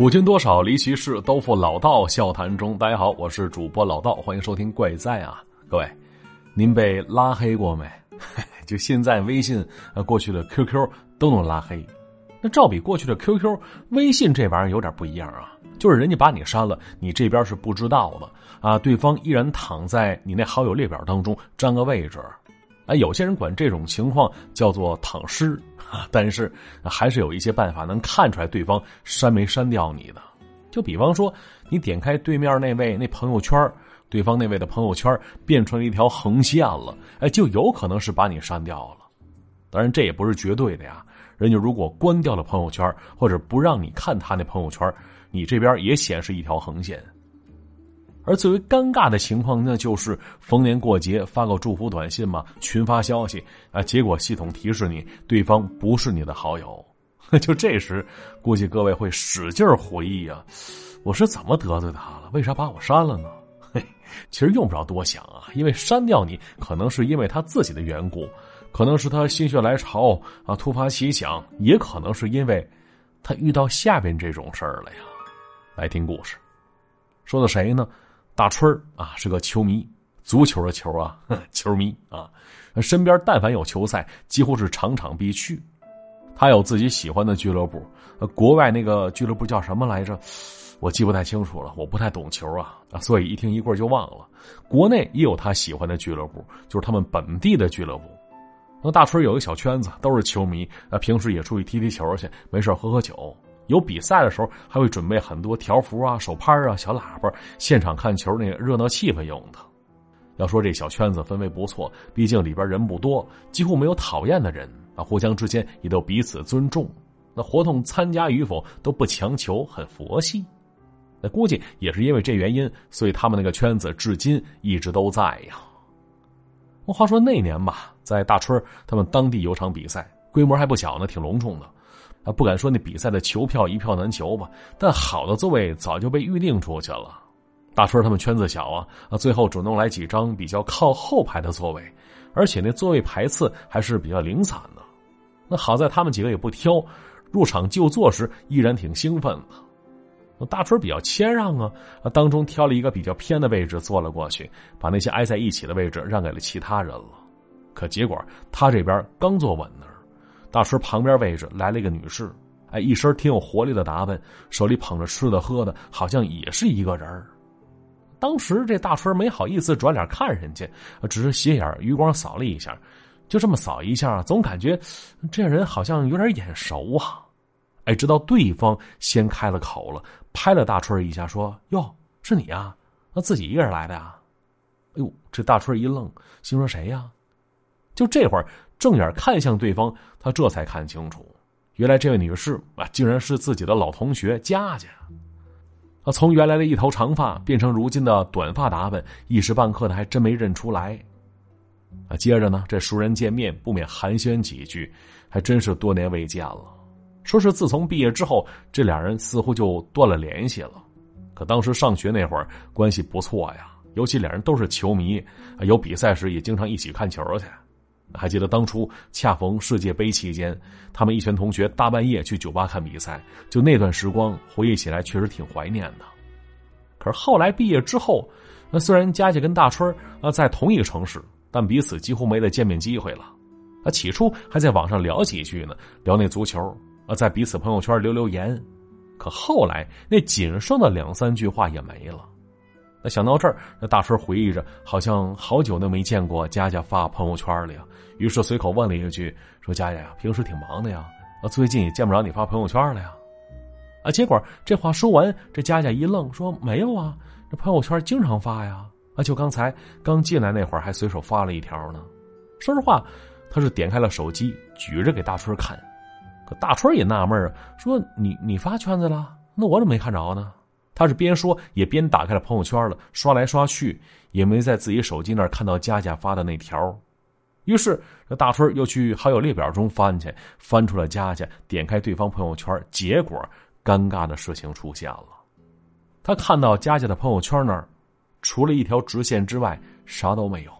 古今多少离奇事，都付老道笑谈中。大家好，我是主播老道，欢迎收听怪哉啊！各位，您被拉黑过没？就现在微信啊，过去的 QQ 都能拉黑。那照比过去的 QQ、微信这玩意儿有点不一样啊，就是人家把你删了，你这边是不知道的啊，对方依然躺在你那好友列表当中占个位置。啊，有些人管这种情况叫做躺尸，啊但是还是有一些办法能看出来对方删没删掉你的。就比方说，你点开对面那位那朋友圈，对方那位的朋友圈变成了一条横线了，哎，就有可能是把你删掉了。当然，这也不是绝对的呀。人家如果关掉了朋友圈，或者不让你看他那朋友圈，你这边也显示一条横线。而最为尴尬的情况，那就是逢年过节发个祝福短信嘛，群发消息啊，结果系统提示你对方不是你的好友，就这时，估计各位会使劲回忆啊，我是怎么得罪他了？为啥把我删了呢？嘿，其实用不着多想啊，因为删掉你可能是因为他自己的缘故，可能是他心血来潮啊，突发奇想，也可能是因为他遇到下边这种事儿了呀。来听故事，说的谁呢？大春啊，是个球迷，足球的球啊，球迷啊，身边但凡有球赛，几乎是场场必去。他有自己喜欢的俱乐部，国外那个俱乐部叫什么来着？我记不太清楚了，我不太懂球啊，所以一听一棍就忘了。国内也有他喜欢的俱乐部，就是他们本地的俱乐部。那大春有一个小圈子，都是球迷，啊，平时也出去踢踢球去，没事喝喝酒。有比赛的时候，还会准备很多条幅啊、手拍啊、小喇叭，现场看球那个热闹气氛用的。要说这小圈子氛围不错，毕竟里边人不多，几乎没有讨厌的人啊，互相之间也都彼此尊重。那活动参加与否都不强求，很佛系。那估计也是因为这原因，所以他们那个圈子至今一直都在呀。话说那年吧，在大春他们当地有场比赛，规模还不小呢，挺隆重的。啊，不敢说那比赛的球票一票难求吧，但好的座位早就被预定出去了。大春他们圈子小啊，啊，最后只能来几张比较靠后排的座位，而且那座位排次还是比较零散的。那好在他们几个也不挑，入场就座时依然挺兴奋的。大春比较谦让啊，啊，当中挑了一个比较偏的位置坐了过去，把那些挨在一起的位置让给了其他人了。可结果他这边刚坐稳那儿。大春旁边位置来了一个女士，哎，一身挺有活力的打扮，手里捧着吃的喝的，好像也是一个人当时这大春没好意思转脸看人家，只是斜眼余光扫了一下，就这么扫一下，总感觉这人好像有点眼熟啊。哎，直到对方先开了口了，拍了大春一下，说：“哟，是你呀？那自己一个人来的呀？”哎呦，这大春一愣，心说：“谁呀？”就这会儿。正眼看向对方，他这才看清楚，原来这位女士啊，竟然是自己的老同学佳佳。啊，从原来的一头长发变成如今的短发打扮，一时半刻的还真没认出来。啊，接着呢，这熟人见面不免寒暄几句，还真是多年未见了。说是自从毕业之后，这俩人似乎就断了联系了。可当时上学那会儿关系不错呀，尤其俩人都是球迷，有比赛时也经常一起看球去。还记得当初恰逢世界杯期间，他们一群同学大半夜去酒吧看比赛，就那段时光回忆起来确实挺怀念的。可是后来毕业之后，那虽然佳佳跟大春啊在同一个城市，但彼此几乎没了见面机会了。啊，起初还在网上聊几句呢，聊那足球啊，在彼此朋友圈留留言。可后来那仅剩的两三句话也没了。那想到这儿，那大春回忆着，好像好久都没见过佳佳发朋友圈了呀。于是随口问了一句：“说佳佳呀，平时挺忙的呀，啊，最近也见不着你发朋友圈了呀。”啊，结果这话说完，这佳佳一愣，说：“没有啊，这朋友圈经常发呀。啊，就刚才刚进来那会儿，还随手发了一条呢。”说实话，他是点开了手机，举着给大春看。可大春也纳闷啊，说：“你你发圈子了？那我怎么没看着呢？”他是边说也边打开了朋友圈了，刷来刷去也没在自己手机那儿看到佳佳发的那条。于是这大春又去好友列表中翻去，翻出了佳佳，点开对方朋友圈，结果尴尬的事情出现了。他看到佳佳的朋友圈那儿，除了一条直线之外，啥都没有。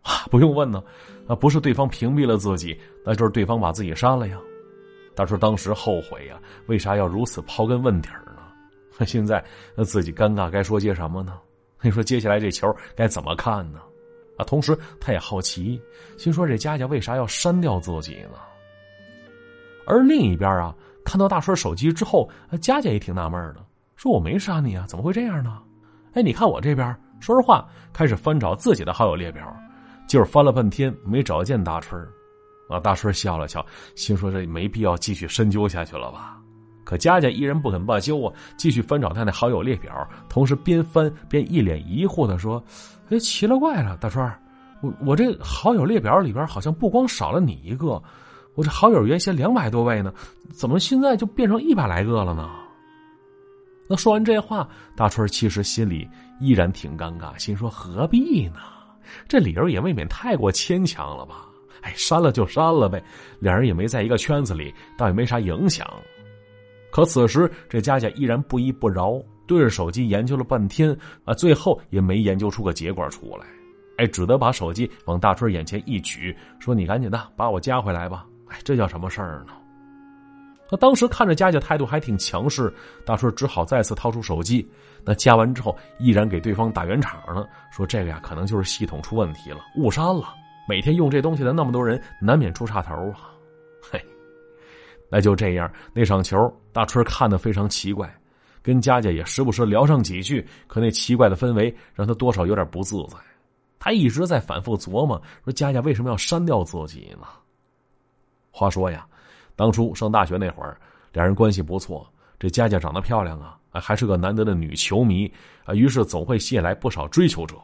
啊，不用问呢，啊，不是对方屏蔽了自己，那就是对方把自己删了呀。大春当时后悔呀，为啥要如此刨根问底儿？现在那自己尴尬，该说些什么呢？你说接下来这球该怎么看呢？啊，同时他也好奇，心说这佳佳为啥要删掉自己呢？而另一边啊，看到大春手机之后，佳佳也挺纳闷的，说我没删你啊，怎么会这样呢？哎，你看我这边，说实话，开始翻找自己的好友列表，就是翻了半天没找见大春啊，大春笑了笑，心说这没必要继续深究下去了吧。可佳佳依然不肯罢休啊，继续翻找他那好友列表，同时边翻边一脸疑惑的说：“哎，奇了怪了，大川，我我这好友列表里边好像不光少了你一个，我这好友原先两百多位呢，怎么现在就变成一百来个了呢？”那说完这话，大春其实心里依然挺尴尬，心说何必呢？这理由也未免太过牵强了吧？哎，删了就删了呗，两人也没在一个圈子里，倒也没啥影响。可此时，这佳佳依然不依不饶，对着手机研究了半天啊，最后也没研究出个结果出来。哎，只得把手机往大春眼前一举，说：“你赶紧的把我加回来吧。”哎，这叫什么事儿呢？那当时看着佳佳态度还挺强势，大春只好再次掏出手机。那加完之后，依然给对方打圆场呢，说：“这个呀，可能就是系统出问题了，误删了。每天用这东西的那么多人，难免出岔头啊。”嘿。那就这样，那场球，大春看得非常奇怪，跟佳佳也时不时聊上几句。可那奇怪的氛围让他多少有点不自在。他一直在反复琢磨，说佳佳为什么要删掉自己呢？话说呀，当初上大学那会儿，俩人关系不错。这佳佳长得漂亮啊，还是个难得的女球迷啊，于是总会吸引来不少追求者。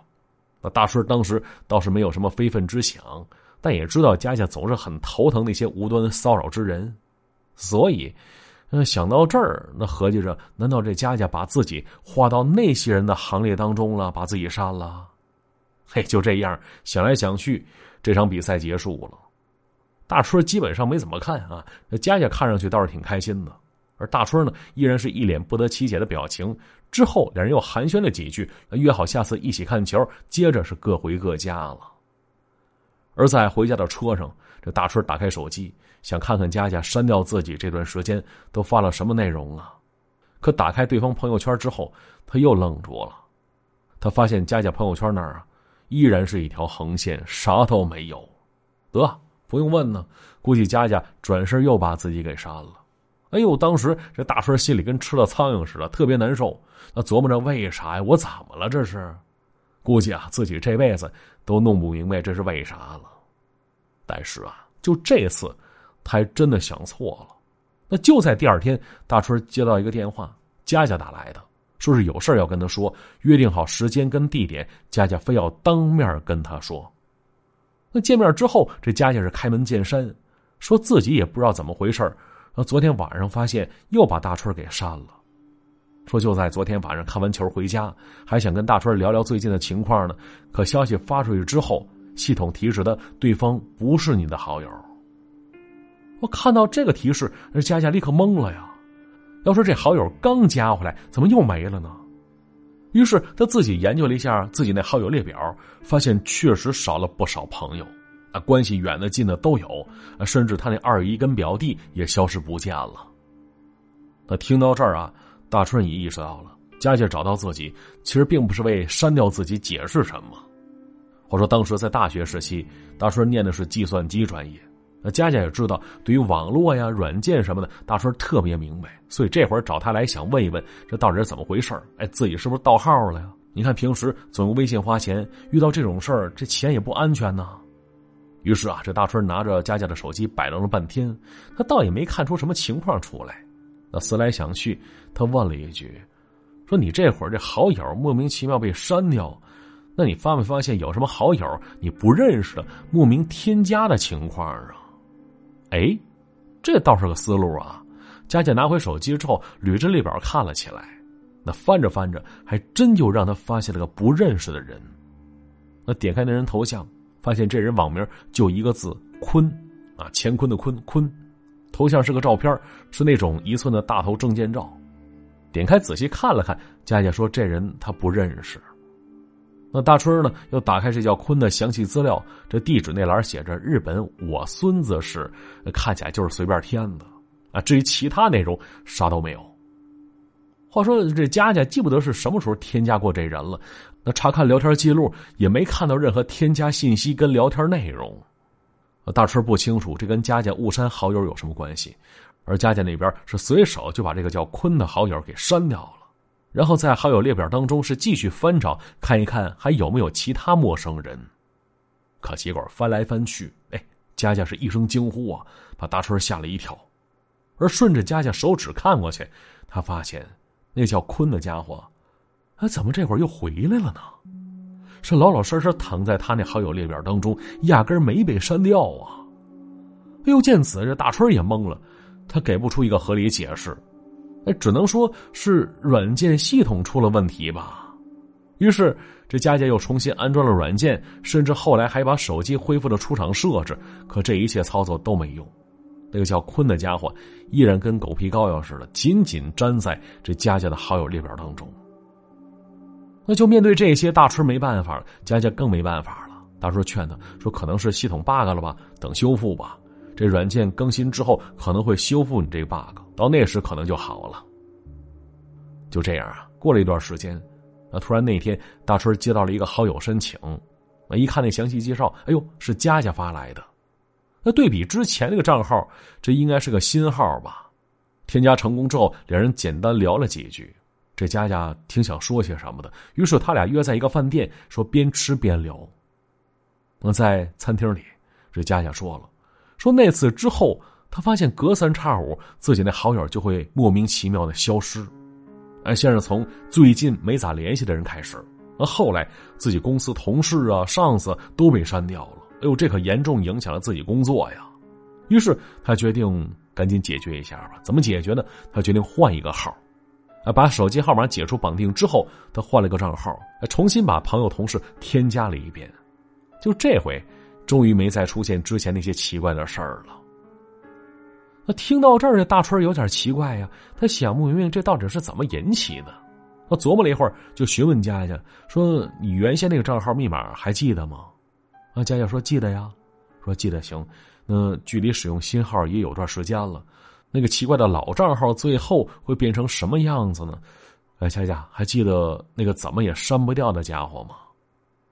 那大春当时倒是没有什么非分之想，但也知道佳佳总是很头疼那些无端骚扰之人。所以，那，想到这儿，那合计着，难道这佳佳把自己划到那些人的行列当中了，把自己删了？嘿，就这样想来想去，这场比赛结束了。大春基本上没怎么看啊，那佳佳看上去倒是挺开心的，而大春呢，依然是一脸不得其解的表情。之后，两人又寒暄了几句，约好下次一起看球，接着是各回各家了。而在回家的车上，这大春打开手机。想看看佳佳删掉自己这段时间都发了什么内容啊？可打开对方朋友圈之后，他又愣住了。他发现佳佳朋友圈那儿啊，依然是一条横线，啥都没有。得不用问呢，估计佳佳转身又把自己给删了。哎呦，当时这大春心里跟吃了苍蝇似的，特别难受。他琢磨着为啥呀？我怎么了？这是？估计啊，自己这辈子都弄不明白这是为啥了。但是啊，就这次。他还真的想错了，那就在第二天，大春接到一个电话，佳佳打来的，说是有事要跟他说，约定好时间跟地点，佳佳非要当面跟他说。那见面之后，这佳佳是开门见山，说自己也不知道怎么回事那昨天晚上发现又把大春给删了，说就在昨天晚上看完球回家，还想跟大春聊聊最近的情况呢，可消息发出去之后，系统提示的对方不是你的好友。我看到这个提示，佳佳立刻懵了呀！要说这好友刚加回来，怎么又没了呢？于是他自己研究了一下自己那好友列表，发现确实少了不少朋友，啊，关系远的近的都有，甚至他那二姨跟表弟也消失不见了。那听到这儿啊，大春也意识到了，佳佳找到自己，其实并不是为删掉自己解释什么。话说当时在大学时期，大春念的是计算机专业。那佳佳也知道，对于网络呀、软件什么的，大春特别明白，所以这会儿找他来想问一问，这到底是怎么回事哎，自己是不是盗号了呀？你看平时总用微信花钱，遇到这种事儿，这钱也不安全呢。于是啊，这大春拿着佳佳的手机摆弄了半天，他倒也没看出什么情况出来。那思来想去，他问了一句：“说你这会儿这好友莫名其妙被删掉。”那你发没发现有什么好友你不认识的莫名添加的情况啊？哎，这倒是个思路啊！佳佳拿回手机之后，捋着列表看了起来。那翻着翻着，还真就让他发现了个不认识的人。那点开那人头像，发现这人网名就一个字“坤”，啊，乾坤的“坤”坤。头像是个照片，是那种一寸的大头证件照。点开仔细看了看，佳佳说：“这人他不认识。”那大春呢？又打开这叫坤的详细资料，这地址那栏写着“日本我孙子是”，看起来就是随便填的啊。至于其他内容，啥都没有。话说这佳佳记不得是什么时候添加过这人了，那查看聊天记录也没看到任何添加信息跟聊天内容。大春不清楚这跟佳佳误删好友有什么关系，而佳佳那边是随手就把这个叫坤的好友给删掉了，然后在好友列表当中是继续翻找看一看还有没有其他陌生人。可结果翻来翻去，哎，佳佳是一声惊呼啊，把大春吓了一跳。而顺着佳佳手指看过去，他发现。那叫坤的家伙，啊，怎么这会儿又回来了呢？是老老实实躺在他那好友列表当中，压根没被删掉啊！哎呦，见此这大春也懵了，他给不出一个合理解释，哎，只能说是软件系统出了问题吧。于是这佳佳又重新安装了软件，甚至后来还把手机恢复了出厂设置，可这一切操作都没用。那个叫坤的家伙依然跟狗皮膏药似的，紧紧粘在这佳佳的好友列表当中。那就面对这些，大春没办法了，佳佳更没办法了。大春劝他说：“可能是系统 bug 了吧，等修复吧。这软件更新之后可能会修复你这 bug，到那时可能就好了。”就这样啊，过了一段时间，那，突然那天大春接到了一个好友申请，啊，一看那详细介绍，哎呦，是佳佳发来的。那对比之前那个账号，这应该是个新号吧？添加成功之后，两人简单聊了几句。这佳佳挺想说些什么的，于是他俩约在一个饭店，说边吃边聊。那在餐厅里，这佳佳说了，说那次之后，他发现隔三差五自己那好友就会莫名其妙的消失。哎，先是从最近没咋联系的人开始，那后来自己公司同事啊、上司都被删掉了。哎呦，这可严重影响了自己工作呀！于是他决定赶紧解决一下吧。怎么解决呢？他决定换一个号，啊，把手机号码解除绑定之后，他换了个账号，重新把朋友同事添加了一遍。就这回，终于没再出现之前那些奇怪的事儿了。那听到这儿，大春有点奇怪呀，他想不明白这到底是怎么引起的。他琢磨了一会儿，就询问佳佳说：“你原先那个账号密码还记得吗？”啊，佳佳说记得呀，说记得行。那距离使用新号也有段时间了，那个奇怪的老账号最后会变成什么样子呢？哎，佳佳还记得那个怎么也删不掉的家伙吗？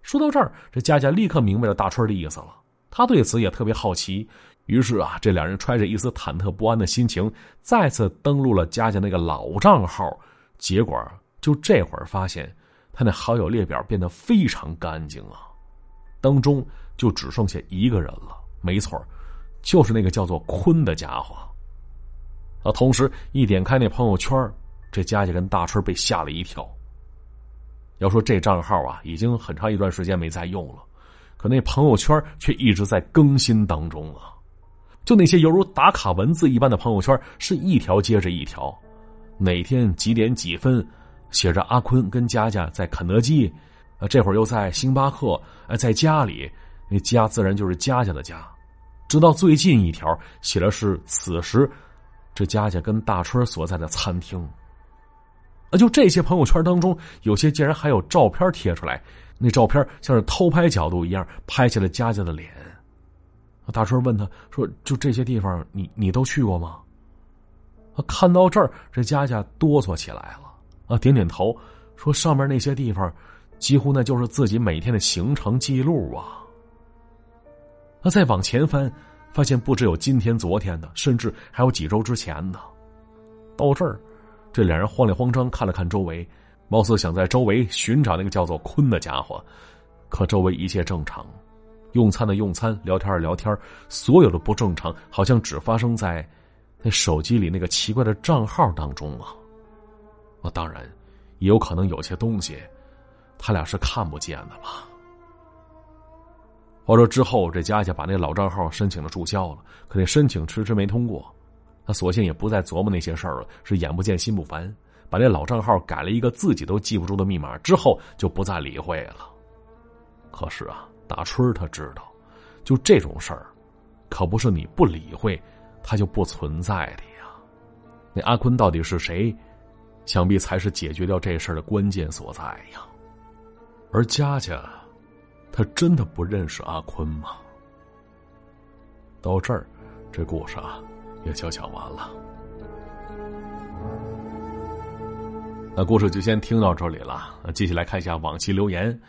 说到这儿，这佳佳立刻明白了大春的意思了。他对此也特别好奇，于是啊，这两人揣着一丝忐忑不安的心情，再次登录了佳佳那个老账号。结果就这会儿发现，他那好友列表变得非常干净啊。当中就只剩下一个人了，没错，就是那个叫做坤的家伙。啊，同时一点开那朋友圈，这佳佳跟大春被吓了一跳。要说这账号啊，已经很长一段时间没再用了，可那朋友圈却一直在更新当中啊。就那些犹如打卡文字一般的朋友圈，是一条接着一条，哪天几点几分，写着阿坤跟佳佳在肯德基。啊，这会儿又在星巴克，哎，在家里，那家自然就是佳佳的家。直到最近一条写的是此时，这佳佳跟大春所在的餐厅。啊，就这些朋友圈当中，有些竟然还有照片贴出来，那照片像是偷拍角度一样拍下了佳佳的脸。大春问他说：“就这些地方，你你都去过吗？”啊，看到这儿，这佳佳哆嗦起来了，啊，点点头说：“上面那些地方。”几乎那就是自己每天的行程记录啊！那再往前翻，发现不只有今天、昨天的，甚至还有几周之前的。到这儿，这两人慌里慌张看了看周围，貌似想在周围寻找那个叫做坤的家伙。可周围一切正常，用餐的用餐，聊天的聊天，所有的不正常，好像只发生在那手机里那个奇怪的账号当中啊！啊，当然，也有可能有些东西。他俩是看不见的吧？话说之后，这佳佳把那老账号申请了注销了，可那申请迟迟没通过，他索性也不再琢磨那些事儿了，是眼不见心不烦，把那老账号改了一个自己都记不住的密码之后，就不再理会了。可是啊，大春他知道，就这种事儿，可不是你不理会，他就不存在的呀。那阿坤到底是谁？想必才是解决掉这事儿的关键所在呀。而佳佳，他真的不认识阿坤吗？到这儿，这故事啊，也就讲完了。那故事就先听到这里了。那接下来看一下往期留言。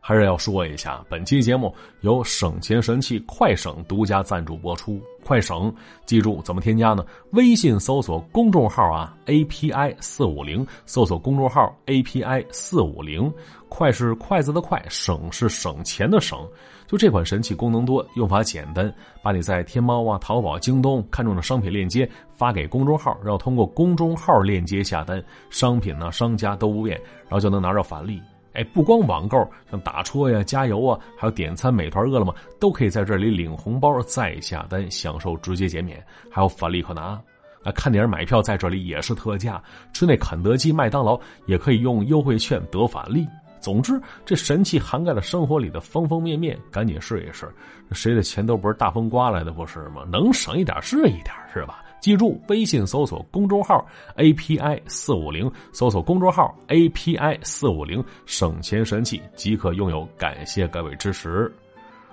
还是要说一下，本期节目由省钱神器快省独家赞助播出。快省，记住怎么添加呢？微信搜索公众号啊，API 四五零，搜索公众号 API 四五零。快是筷子的快，省是省钱的省。就这款神器功能多，用法简单，把你在天猫啊、淘宝、京东看中的商品链接发给公众号，然后通过公众号链接下单，商品呢商家都不变，然后就能拿到返利。哎，不光网购，像打车呀、加油啊，还有点餐、美团、饿了么，都可以在这里领红包再下单，享受直接减免，还有返利可拿。啊，看电影买票在这里也是特价，吃那肯德基、麦当劳也可以用优惠券得返利。总之，这神器涵盖了生活里的方方面面，赶紧试一试。谁的钱都不是大风刮来的，不是吗？能省一点是一点，是吧？记住，微信搜索公众号 API 四五零，搜索公众号 API 四五零，省钱神器即可拥有。感谢各位支持。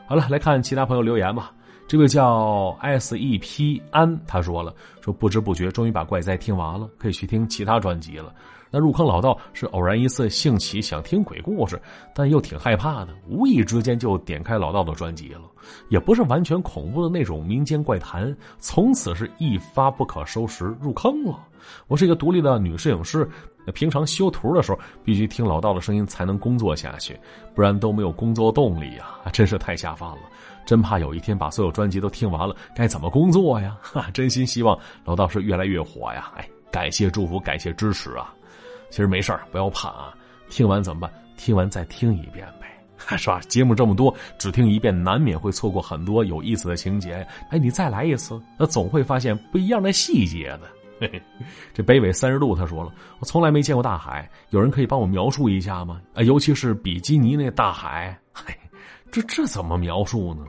好了，来看其他朋友留言吧。这位叫 SEP 安，他说了，说不知不觉终于把怪哉听完了，可以去听其他专辑了。那入坑老道是偶然一次兴起想听鬼故事，但又挺害怕的，无意之间就点开老道的专辑了。也不是完全恐怖的那种民间怪谈，从此是一发不可收拾，入坑了。我是一个独立的女摄影师，平常修图的时候必须听老道的声音才能工作下去，不然都没有工作动力呀，真是太下饭了。真怕有一天把所有专辑都听完了，该怎么工作呀？哈，真心希望老道是越来越火呀！哎，感谢祝福，感谢支持啊！其实没事不要怕啊。听完怎么办？听完再听一遍呗，是吧？节目这么多，只听一遍难免会错过很多有意思的情节。哎，你再来一次，那总会发现不一样的细节的。这北纬三十度，他说了，我从来没见过大海，有人可以帮我描述一下吗？啊，尤其是比基尼那大海，嘿，这这怎么描述呢？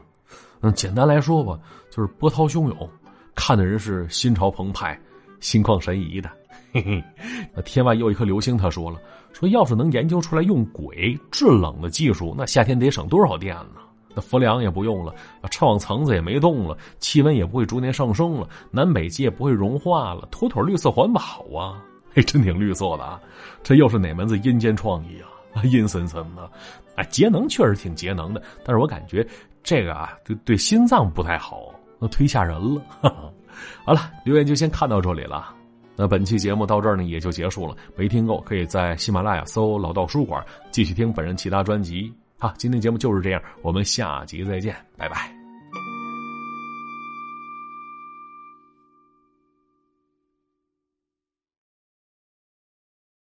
嗯，简单来说吧，就是波涛汹涌，看的人是心潮澎湃、心旷神怡的。嘿嘿，那天外又一颗流星，他说了，说要是能研究出来用轨制冷的技术，那夏天得省多少电呢？那氟粮也不用了，臭氧层子也没动了，气温也不会逐年上升了，南北极也不会融化了，妥妥绿色环保啊！嘿，真挺绿色的啊！这又是哪门子阴间创意啊？阴森森的，哎，节能确实挺节能的，但是我感觉这个啊，对对心脏不太好，那忒吓人了。好了，留言就先看到这里了。那本期节目到这儿呢，也就结束了。没听够，可以在喜马拉雅搜“老道书馆”，继续听本人其他专辑。好，今天节目就是这样，我们下集再见，拜拜。